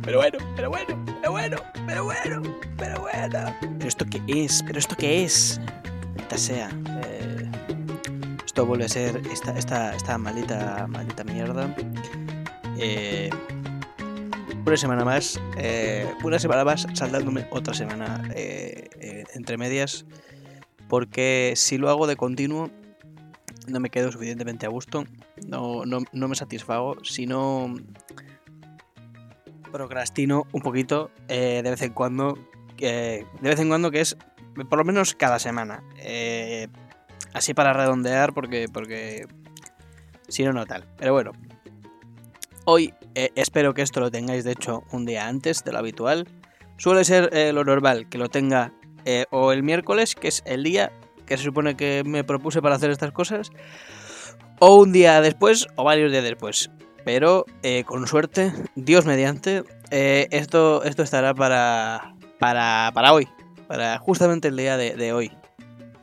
pero bueno, pero bueno, pero bueno, pero bueno, pero bueno, pero bueno, pero bueno. ¿Pero esto qué es? ¿Pero esto qué es? Esta sea. Eh, esto vuelve a ser esta, esta, esta maldita, maldita mierda. Eh, una semana más, eh, una semana más saltándome otra semana eh, eh, entre medias, porque si lo hago de continuo no me quedo suficientemente a gusto, no, no, no me satisfago, sino procrastino un poquito eh, de vez en cuando, de vez en cuando que es por lo menos cada semana, eh, así para redondear porque, porque si no, no tal, pero bueno. Hoy eh, espero que esto lo tengáis de hecho un día antes de lo habitual. Suele ser lo normal que lo tenga o el miércoles, que es el día que se supone que me propuse para hacer estas cosas, o un día después o varios días después. Pero eh, con suerte, Dios mediante, eh, esto, esto estará para, para, para hoy, para justamente el día de, hoy.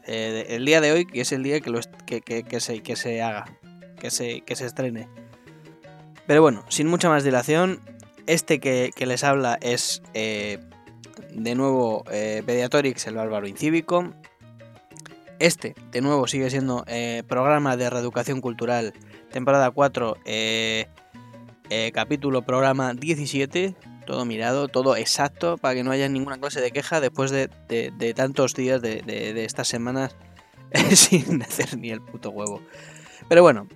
Eh, el día de hoy, que es el día que, lo que, que- que se, que se haga, que se, que se estrene. Pero bueno, sin mucha más dilación, este que, que les habla es de nuevo Pediatrix, el bárbaro incívico. Este, de nuevo, sigue siendo eh, programa de reeducación cultural, temporada 4, eh, eh, capítulo, programa 17. Todo mirado, todo exacto, para que no haya ninguna clase de queja después de, tantos días de, estas semanas sin hacer ni el puto huevo. Pero bueno,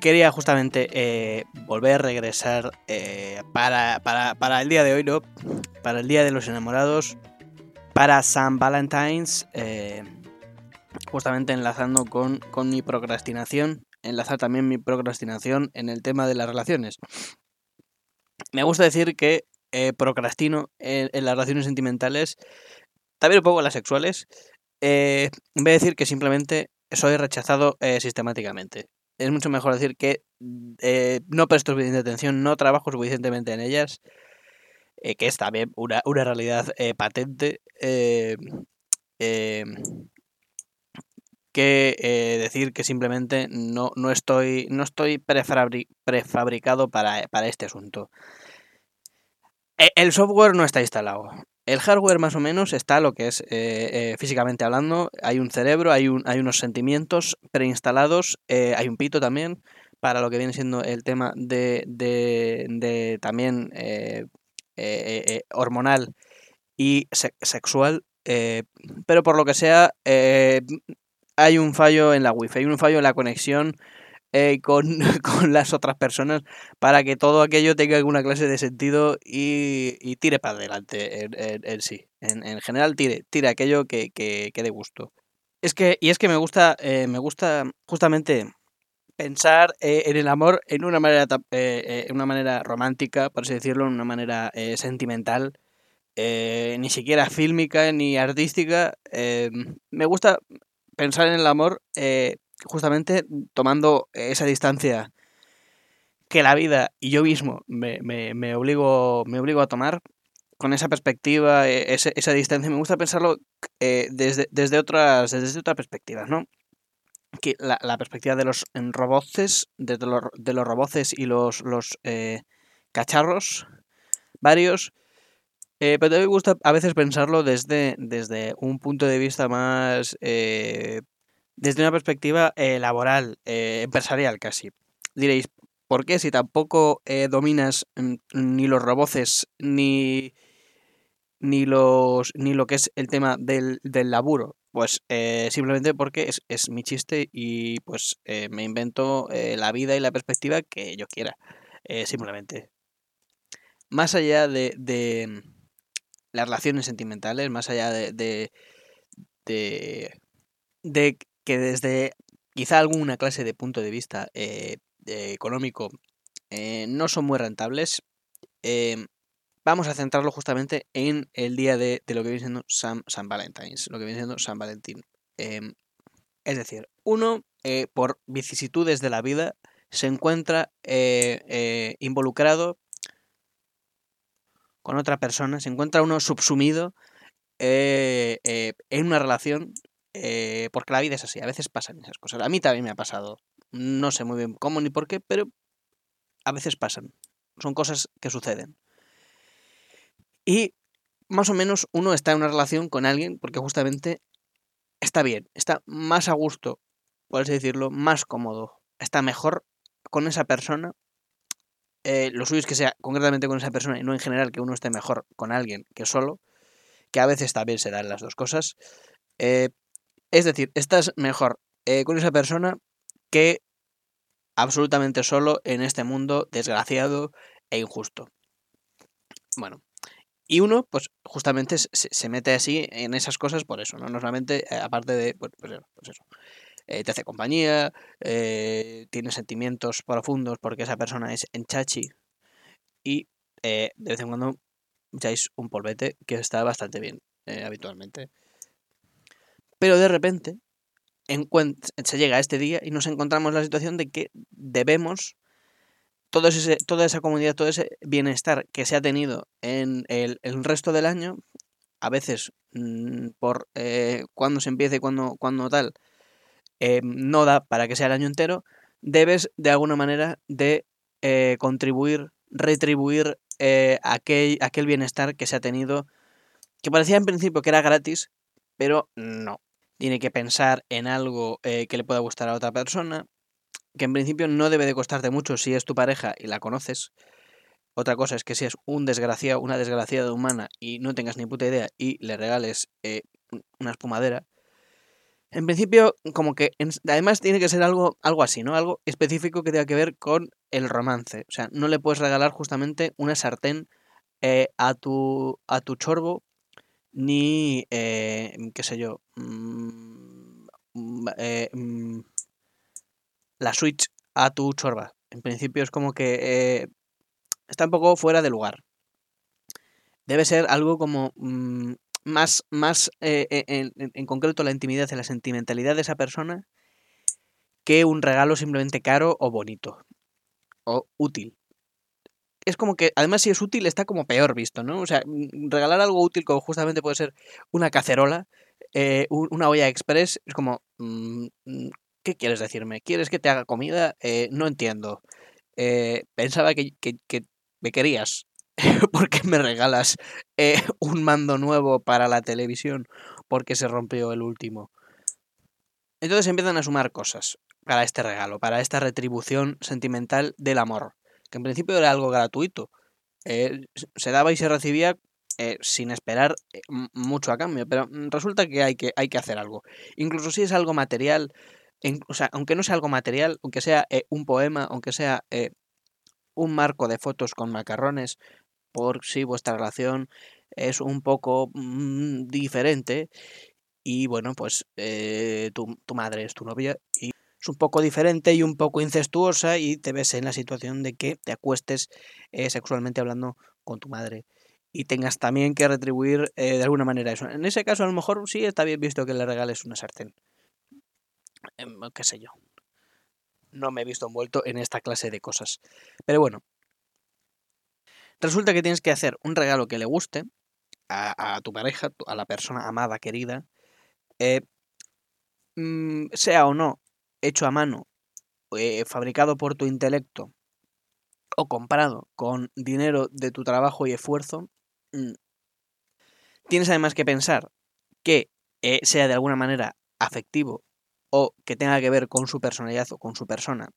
quería justamente volver a regresar para, para el día de hoy, ¿no? Para el Día de los Enamorados, para San Valentine's, eh, justamente enlazando con, mi procrastinación, enlazar también mi procrastinación en el tema de las relaciones. Me gusta decir que eh, procrastino en, las relaciones sentimentales, también un poco las sexuales, eh, vez de decir que simplemente soy rechazado eh, sistemáticamente. Es mucho mejor decir que eh, no presto suficiente atención, no trabajo suficientemente en ellas, eh, que es también una, una realidad eh, patente, eh, que decir que simplemente no, no estoy, no estoy prefabri- prefabricado para, para este asunto. E- El software no está instalado. El hardware más o menos está lo que es físicamente hablando. Hay un cerebro, hay, un, hay unos sentimientos preinstalados, hay un pito también para lo que viene siendo el tema de, de, de también eh, eh, eh, hormonal y se- sexual. pero por lo que sea, hay un fallo en la wifi, hay un fallo en la conexión con, con las otras personas para que todo aquello tenga alguna clase de sentido y, y tire para adelante en, sí. En, en general, tire, tire aquello que, que, dé gusto. Es que, y es que me gusta, me gusta justamente pensar eh, en el amor en una manera, eh, eh, una manera romántica, por así decirlo, en una manera eh, sentimental, eh, ni siquiera fílmica ni artística. me gusta pensar en el amor justamente tomando esa distancia que la vida y yo mismo me, me, me obligo, me obligo a tomar con esa perspectiva, eh, ese- esa distancia, me gusta pensarlo eh, desde, desde, otras, desde otras perspectivas, ¿no? Que la, la perspectiva de los roboces, de, los, de los y los, los eh, cacharros, varios, eh, pero me gusta a veces pensarlo desde, desde un punto de vista más... eh, desde una perspectiva eh, laboral, eh, empresarial casi. Diréis, ¿por qué si tampoco eh, dominas ni los roboces ni, ni, los, ni lo que es el tema del, del laburo? Pues eh, simplemente porque es, es mi chiste y pues eh, me invento eh, la vida y la perspectiva que yo quiera, eh, simplemente. Más allá de, de las relaciones sentimentales, más allá de, de, de, de que desde quizá alguna clase de punto de vista económico no son muy rentables, eh, vamos a centrarlo justamente en el día de, lo que viene siendo San, San Valentine's, lo que viene siendo San Valentín. Em, es decir, uno, eh, por vicisitudes de la vida, se encuentra eh, eh, involucrado con otra persona, se encuentra uno subsumido en una relación, porque la vida es así, a veces pasan esas cosas. A mí también me ha pasado, no sé muy bien cómo ni por qué, pero a veces pasan. son cosas que suceden. Y más o menos uno está en una relación con alguien porque justamente está bien, está más a gusto, por así decirlo, más cómodo, está mejor con esa persona. Eh, lo suyo es que sea concretamente con esa persona y no en general que uno esté mejor con alguien que solo, que a veces también se dan las dos cosas. Eh, es decir, estás mejor eh, con esa persona que absolutamente solo en este mundo desgraciado e injusto. Bueno, y uno, pues justamente se, mete así en esas cosas por eso, ¿no? Normalmente, eh, aparte de, pues, pues eso, eh, te hace compañía, eh, tiene sentimientos profundos porque esa persona es enchachi y de vez en cuando echáis un polvete que está bastante bien habitualmente. Pero de repente se llega a este día y nos encontramos en la situación de que debemos todo ese, toda esa comunidad, todo ese bienestar que se ha tenido en el, resto del año, a veces mm, por eh, cuando se empiece cuando, cuando tal, eh, no da para que sea el año entero, debes de alguna manera de eh, contribuir, retribuir aquel, aquel bienestar que se ha tenido, que parecía en principio que era gratis, pero no. Tiene que pensar en algo que le pueda gustar a otra persona, que en principio no debe de costarte mucho si es tu pareja y la conoces. Otra cosa es que si es un desgraciado, una desgraciada humana y no tengas ni puta idea y le regales eh, una espumadera. En principio, como que además tiene que ser algo, algo así, ¿no? Algo específico que tenga que ver con el romance. O sea, no le puedes regalar justamente una sartén eh, a, tu, a tu chorbo, ni, eh, qué sé yo, mm, mm, la Switch a tu chorba. En principio es como que eh, está un poco fuera de lugar. Debe ser algo como mm, más, más eh, e, en, concreto la intimidad y la sentimentalidad de esa persona que un regalo simplemente caro o bonito o útil. Es como que, además, si es útil, está como peor visto, ¿no? O sea, mm, regalar algo útil, como justamente puede ser una cacerola, eh, una olla express, es como, mm, ¿Qué quieres decirme? ¿Quieres que te haga comida? Eh, no entiendo. Eh, pensaba que, me querías. ¿Por qué me regalas eh, un mando nuevo para la televisión? Porque se rompió el último. Entonces empiezan a sumar cosas para este regalo, para esta retribución sentimental del amor, que en principio era algo gratuito. se daba y se recibía sin esperar mucho a cambio, pero mm, resulta que hay, que hay que hacer algo. Incluso si es algo material, o sea, aunque no sea algo material, aunque sea eh, un poema, aunque sea eh, un marco de fotos con macarrones, por si vuestra relación es un poco mm, diferente y bueno, pues eh, tu, madre es tu novia y es un poco diferente y un poco incestuosa y te ves en la situación de que te acuestes sexualmente hablando con tu madre y tengas también que retribuir de alguna manera eso. En ese caso a lo mejor sí está bien visto que le regales una sartén. Em, qué sé yo. No me he visto envuelto en esta clase de cosas. Pero bueno. Resulta que tienes que hacer un regalo que le guste a, tu pareja, a la persona amada, querida, eh, mm, sea o no hecho a mano, eh, fabricado por tu intelecto o comprado con dinero de tu trabajo y esfuerzo, mm, tienes además que pensar que eh, sea de alguna manera afectivo o que tenga que ver con su personalidad o con su persona,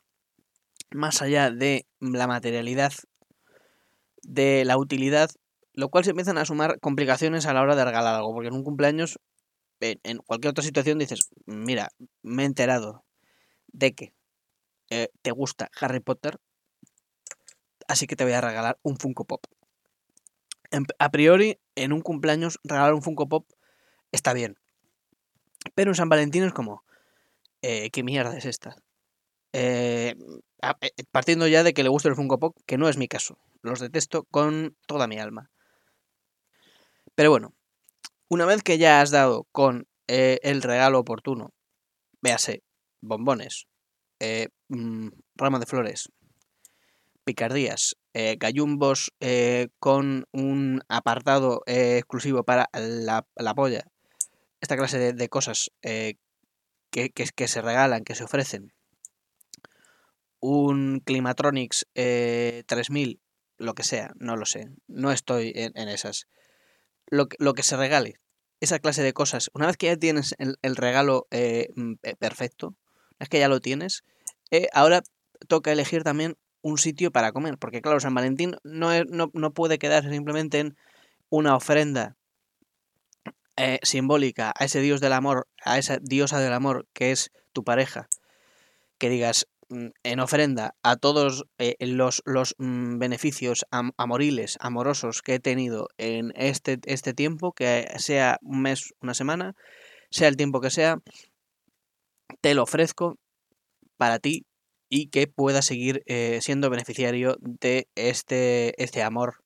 más allá de la materialidad, de la utilidad, lo cual se empiezan a sumar complicaciones a la hora de regalar algo, porque en un cumpleaños, en cualquier otra situación dices, mira, me he enterado de que eh, te gusta Harry Potter, así que te voy a regalar un Funko Pop. A priori, en un cumpleaños, regalar un Funko Pop está bien. Pero en San Valentín es como, eh, ¿qué mierda es esta? Eh, eh, partiendo ya de que le gusta el Funko Pop, que no es mi caso. Los detesto con toda mi alma. Pero bueno, una vez que ya has dado con el regalo oportuno, véase, bombones, mm, rama de flores, picardías, gallumbos con un apartado exclusivo para la, polla, esta clase de, cosas que, que, se regalan, que se ofrecen. Un Climatronics 3000 lo que sea, no lo sé. No estoy en, esas. Lo, lo, que se regale, esa clase de cosas, una vez que ya tienes el, regalo eh, mm, perfecto, una vez que ya lo tienes, eh, ahora toca elegir también un sitio para comer, porque claro, San Valentín no, no, no puede quedarse simplemente en una ofrenda eh, simbólica a ese dios del amor, a esa diosa del amor que es tu pareja, que digas mm, en ofrenda a todos eh, los, los mm, beneficios amoriles, amorosos que he tenido en este, este tiempo, que sea un mes, una semana, sea el tiempo que sea, te lo ofrezco para ti y que pueda seguir eh, siendo beneficiario de este, este amor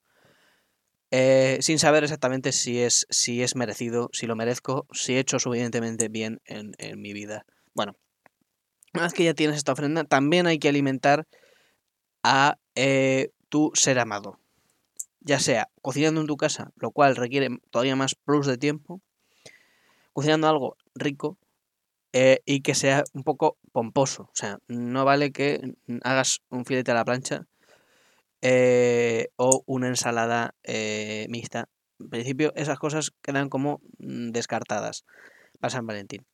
eh, sin saber exactamente si es, si es merecido, si lo merezco, si he hecho suficientemente bien en, mi vida. Bueno, una vez que ya tienes esta ofrenda, también hay que alimentar a eh, tu ser amado. Ya sea cocinando en tu casa, lo cual requiere todavía más plus de tiempo, cocinando algo rico eh, y que sea un poco pomposo. O sea, no vale que hagas un filete a la plancha eh, o una ensalada eh, mixta. En principio, esas cosas quedan como mm, descartadas para San Valentín.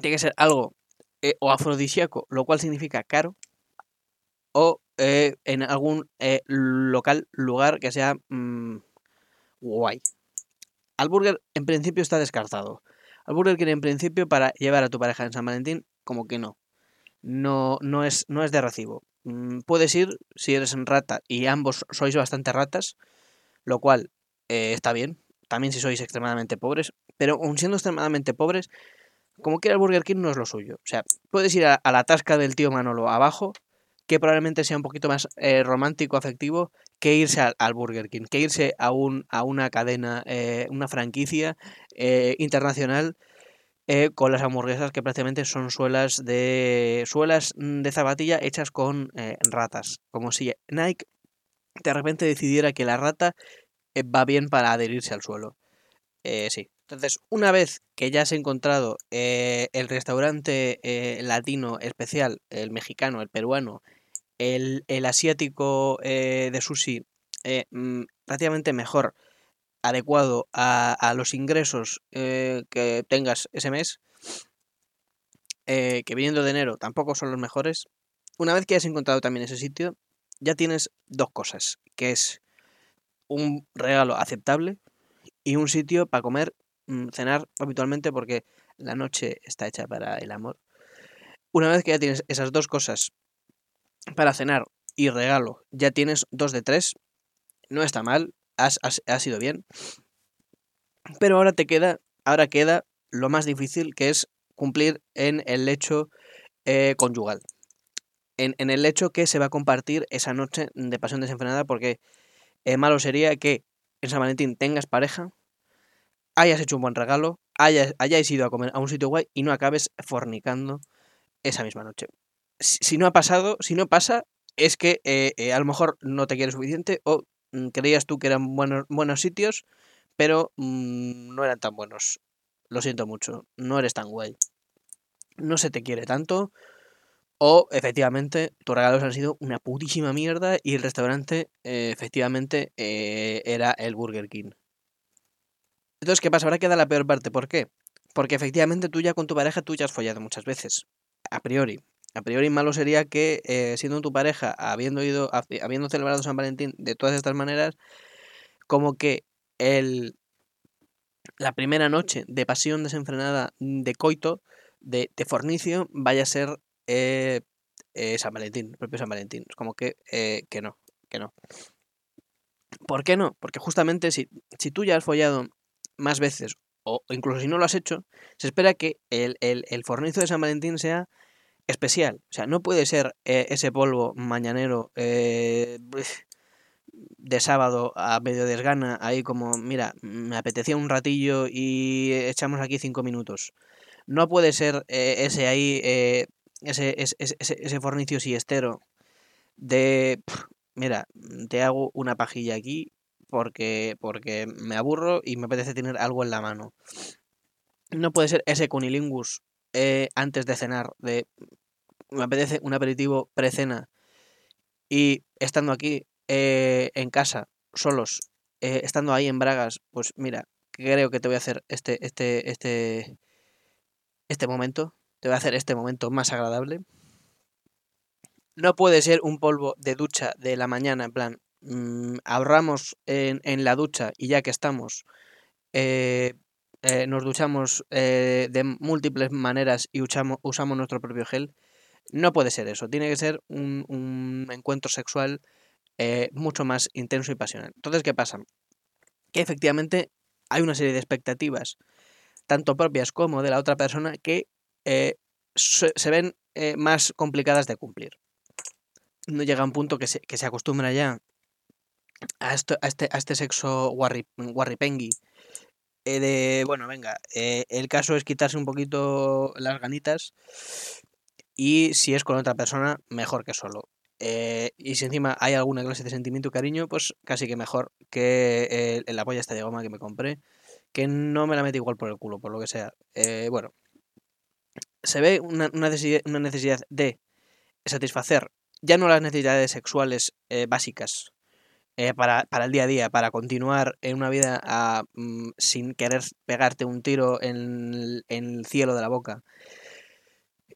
Tiene que ser algo eh, o afrodisíaco, lo cual significa caro, o en algún local, lugar que sea mm, guay. Al burger en principio está descartado. Al burger quiere en principio para llevar a tu pareja en San Valentín, como que no. No, no, es, no es de recibo. Mm, puedes ir si eres en rata y ambos sois bastante ratas, lo cual eh, está bien, también si sois extremadamente pobres, pero aun siendo extremadamente pobres, como quiera el Burger King no es lo suyo. O sea, puedes ir a, la tasca del tío Manolo abajo, que probablemente sea un poquito más eh, romántico, afectivo, que irse al, Burger King, que irse a, un, a una cadena, eh, una franquicia internacional eh, con las hamburguesas que prácticamente son suelas de suelas mm, de zapatilla hechas con eh, ratas, como si Nike de repente decidiera que la rata eh, va bien para adherirse al suelo. sí. Entonces, una vez que ya has encontrado el restaurante latino especial, el mexicano, el peruano, el, el asiático de sushi mm, relativamente mejor, adecuado a, los ingresos eh, que tengas ese mes, eh, que viniendo de enero tampoco son los mejores, una vez que has encontrado también ese sitio, ya tienes dos cosas, que es un regalo aceptable y un sitio para comer, mm, cenar habitualmente porque la noche está hecha para el amor. Una vez que ya tienes esas dos cosas para cenar y regalo, ya tienes dos de tres, no está mal, ha sido bien. Pero ahora te queda, ahora queda lo más difícil que es cumplir en el lecho eh, conyugal. En, el hecho que se va a compartir esa noche de pasión desenfrenada porque eh, malo sería que en San Valentín tengas pareja, hayas hecho un buen regalo, hayas, hayáis ido a comer a un sitio guay y no acabes fornicando esa misma noche. Si, no ha pasado, si no pasa, es que eh, a lo mejor no te quieres suficiente o creías tú que eran buenos, buenos sitios, pero mm, no eran tan buenos. Lo siento mucho, no eres tan guay. No se te quiere tanto. O efectivamente tus regalos han sido una putísima mierda y el restaurante eh, efectivamente eh, era el Burger King. Entonces, ¿qué pasa? Ahora queda la peor parte. ¿Por qué? Porque efectivamente tú ya con tu pareja tú ya has follado muchas veces. A priori a priori malo sería que eh, siendo tu pareja, habiendo ido, habiendo celebrado San Valentín de todas estas maneras, como que el, la primera noche de pasión desenfrenada de coito, de, de fornicio, vaya a ser eh, eh, San Valentín, el propio San Valentín. Es como que, que no, que no. ¿Por qué no? Porque justamente si, si tú ya has follado más veces, o incluso si no lo has hecho, se espera que el, el, el fornicio de San Valentín sea especial. O sea, no puede ser eh, ese polvo mañanero eh, de sábado a medio desgana, ahí como, mira, me apetecía un ratillo y echamos aquí cinco minutos. No puede ser eh, ese ahí, ese, ese, ese, ese, fornicio siestero de, mira, te hago una pajilla aquí porque, porque me aburro y me apetece tener algo en la mano. No puede ser ese cunilingus antes de cenar, de me apetece un aperitivo pre-cena y estando aquí eh, en casa, solos, eh, estando ahí en Bragas, pues mira, creo que te voy a hacer este, este, este, este momento, te voy a hacer este momento más agradable. No puede ser un polvo de ducha de la mañana, en plan, mm, ahorramos en, en, la ducha y ya que estamos, eh, nos duchamos eh, de múltiples maneras y usamos, nuestro propio gel. No puede ser eso, tiene que ser un, encuentro sexual eh, mucho más intenso y pasional. Entonces, ¿qué pasa? Que efectivamente hay una serie de expectativas, tanto propias como de la otra persona, que eh, se, ven eh, más complicadas de cumplir. No llega un punto que se, que se acostumbra ya a, este, a este sexo de, bueno, venga, el caso es quitarse un poquito las ganitas y si es con otra persona, mejor que solo. Eh, y si encima hay alguna clase de sentimiento y cariño, pues casi que mejor que eh, la polla esta de goma que me compré, que no me la metí igual por el culo, por lo que sea. Eh, bueno, se ve una, una, necesidad, una, necesidad, de satisfacer ya no las necesidades sexuales eh, básicas eh, para, para, el día a día, para continuar en una vida mm, sin querer pegarte un tiro en, el cielo de la boca.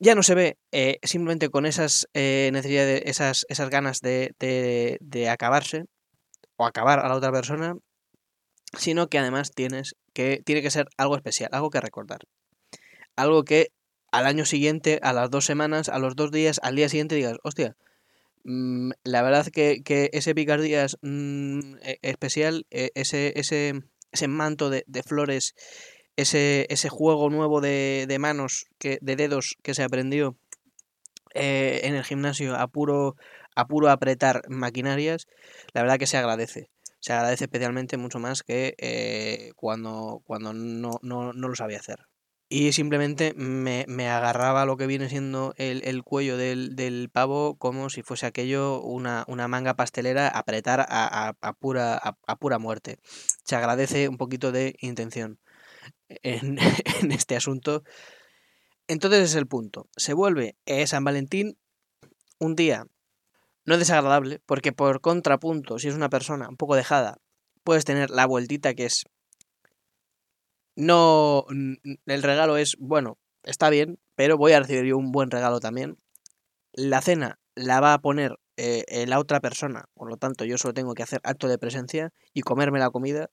Ya no se ve eh, simplemente con esas eh, necesidades, esas, esas ganas de, de, acabarse o acabar a la otra persona, sino que además tienes que, tiene que ser algo especial, algo que recordar. Algo que al año siguiente, a las dos semanas, a los dos días, al día siguiente digas, hostia, mmm, la verdad que, que ese picardías mmm, especial, eh, ese, ese, ese manto de, de flores, ese, ese juego nuevo de, de, manos, que, de dedos que se aprendió eh, en el gimnasio a puro, a puro apretar maquinarias, la verdad que se agradece se agradece especialmente mucho más que eh, cuando, cuando no, no, no, lo sabía hacer. Y simplemente me, me agarraba lo que viene siendo el, el cuello del, del, pavo como si fuese aquello una, una manga pastelera apretar a, a, a pura, a, a, pura muerte. Se agradece un poquito de intención en, este asunto. Entonces es el punto. Se vuelve eh, San Valentín un día no es desagradable, porque por contrapunto, si es una persona un poco dejada, puedes tener la vueltita que es... No... El regalo es, bueno, está bien, pero voy a recibir yo un buen regalo también. La cena la va a poner eh, la otra persona, por lo tanto yo solo tengo que hacer acto de presencia y comerme la comida,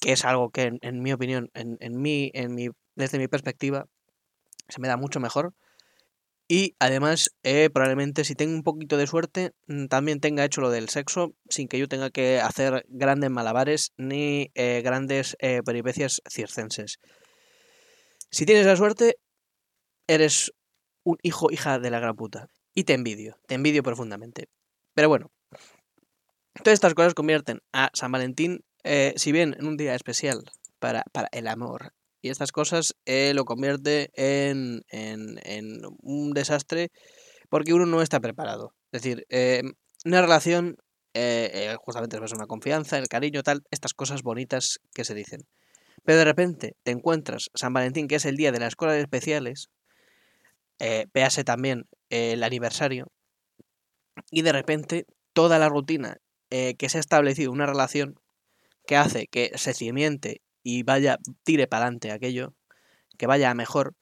que es algo que en, mi opinión, en, en, en mi, desde mi perspectiva, se me da mucho mejor. Y además, eh, probablemente si tengo un poquito de suerte, mm, también tenga hecho lo del sexo sin que yo tenga que hacer grandes malabares ni eh, grandes eh, peripecias circenses. Si tienes la suerte, eres un hijo, hija de la gran puta. Y te envidio, te envidio profundamente. Pero bueno, todas estas cosas convierten a San Valentín, eh, si bien en un día especial para, para el amor, y estas cosas eh, lo convierte en, en, en, un desastre porque uno no está preparado. Es decir, eh, una relación eh, justamente es una confianza, el cariño, tal, estas cosas bonitas que se dicen. Pero de repente te encuentras San Valentín, que es el día de las escuelas especiales, eh, véase también el aniversario, y de repente toda la rutina que se ha establecido, una relación que hace que se cimiente y vaya, tire para adelante aquello, que vaya a mejor,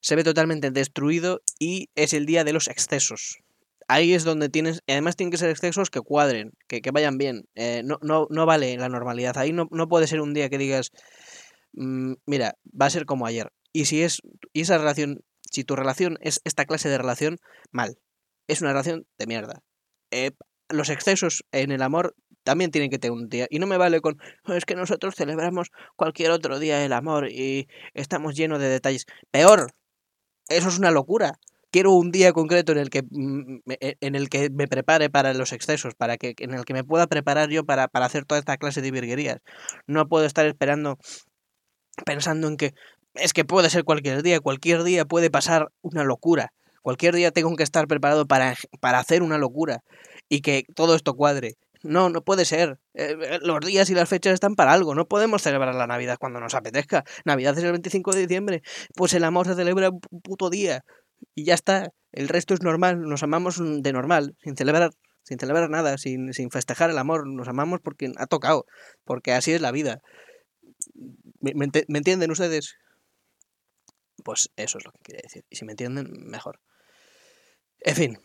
se ve totalmente destruido y es el día de los excesos. Ahí es donde tienes, además tienen que ser excesos que cuadren, que, que vayan bien. Eh, no, no, no, vale la normalidad. Ahí no, no, puede ser un día que digas, mmm, mira, va a ser como ayer. Y si es, y esa relación, si tu relación es esta clase de relación, mal. Es una relación de mierda. Eh, los excesos en el amor también tienen que tener un día. Y no me vale con, es que nosotros celebramos cualquier otro día el amor y estamos llenos de detalles. Peor, eso es una locura. Quiero un día concreto en el que mm, e, en el que me prepare para los excesos, para que en el que me pueda preparar yo para, para hacer toda esta clase de virguerías. No puedo estar esperando pensando en que es que puede ser cualquier día, cualquier día puede pasar una locura. Cualquier día tengo que estar preparado para, para hacer una locura y que todo esto cuadre. No, no puede ser. Eh, los días y las fechas están para algo. No podemos celebrar la Navidad cuando nos apetezca. Navidad es el 25 de diciembre. Pues el amor se celebra un puto día. Y ya está. El resto es normal. Nos amamos de normal, sin celebrar sin celebrar nada, sin, sin festejar el amor. Nos amamos porque ha tocado, porque así es la vida. ¿Me, entienden ustedes? Pues eso es lo que quiere decir. Y si me entienden, mejor. En fin,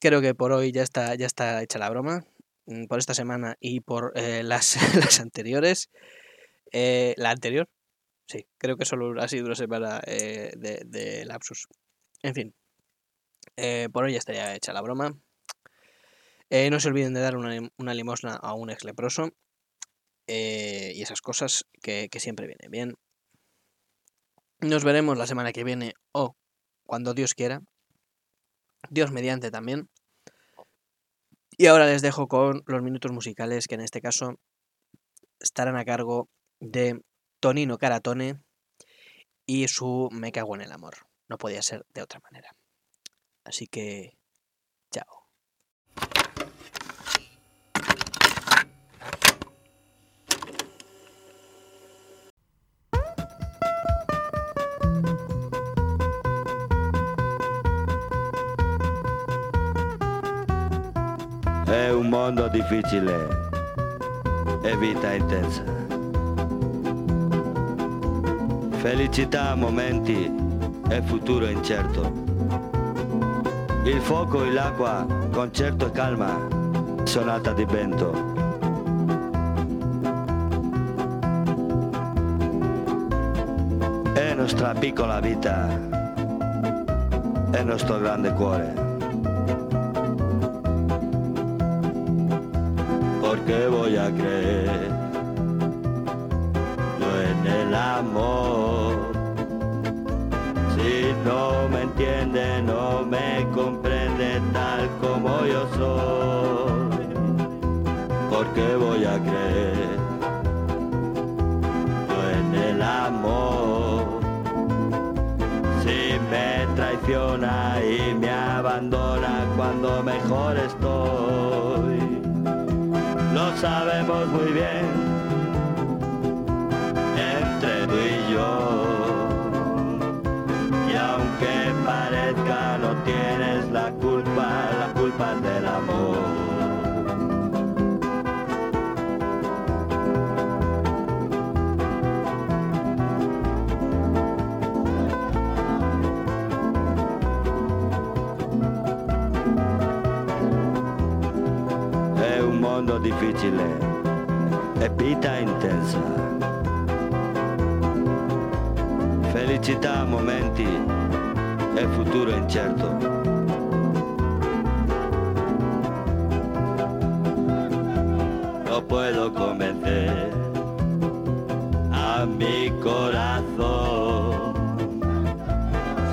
creo que por hoy ya está, ya está hecha la broma. Mm, Por esta semana y por eh, las, las anteriores. Eh, la anterior, sí, creo que solo ha sido una semana eh, de, lapsus. En fin, eh, por hoy ya estaría hecha la broma. No se olviden de dar una, una limosna a un ex leproso y esas cosas que, que siempre vienen bien. Nos veremos la semana que viene o cuando Dios quiera. Dios mediante también. Y ahora les dejo con los minutos musicales que en este caso estarán a cargo de Tonino Caratone y su Me cago en el amor. No podía ser de otra manera. Así que, chao. Un mondo difficile e vita intensa. Felicità a momenti e futuro incerto. Il fuoco e l'acqua, concerto e calma, sonata di vento. È nostra piccola vita, è nostro grande cuore. Porque voy a creer yo en el amor. Si no me entiende, no me comprende tal como yo soy, porque voy a creer yo en el amor. Si me traiciona y me abandona cuando mejor estoy lo sabemos muy bien difficile e vita intensa. Felicità momenti e futuro incerto. No puedo convencer a mi corazón.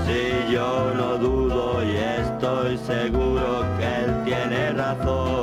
Si yo no dudo y estoy seguro que él tiene razón,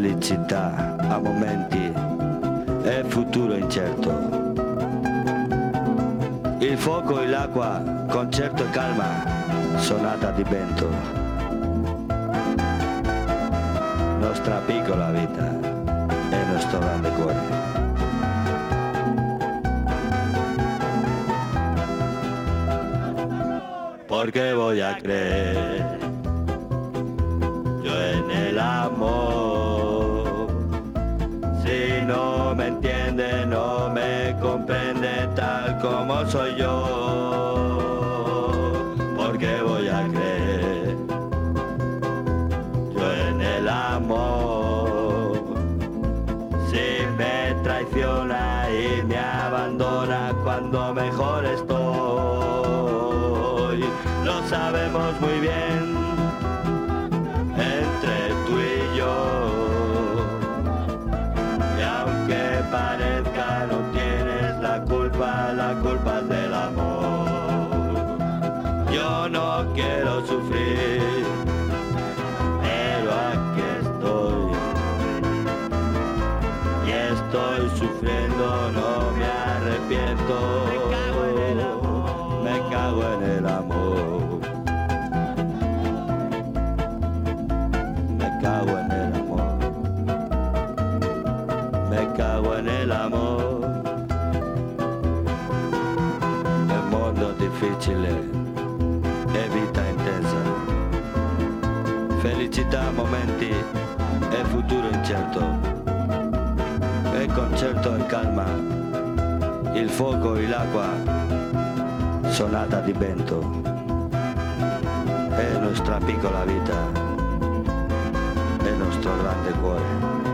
felicità a momenti e futuro incerto. Il fuoco e l'acqua, concerto e calma, sonata di vento. Nostra piccola vita e nostro grande cuore. Porque voy a creer yo en el amor. Entiende, no me comprende tal como soy yo. Momenti e futuro incerto. E concerto e calma. Il fuoco e l'acqua. Sonata di vento. È nostra piccola vita. È nostro grande cuore.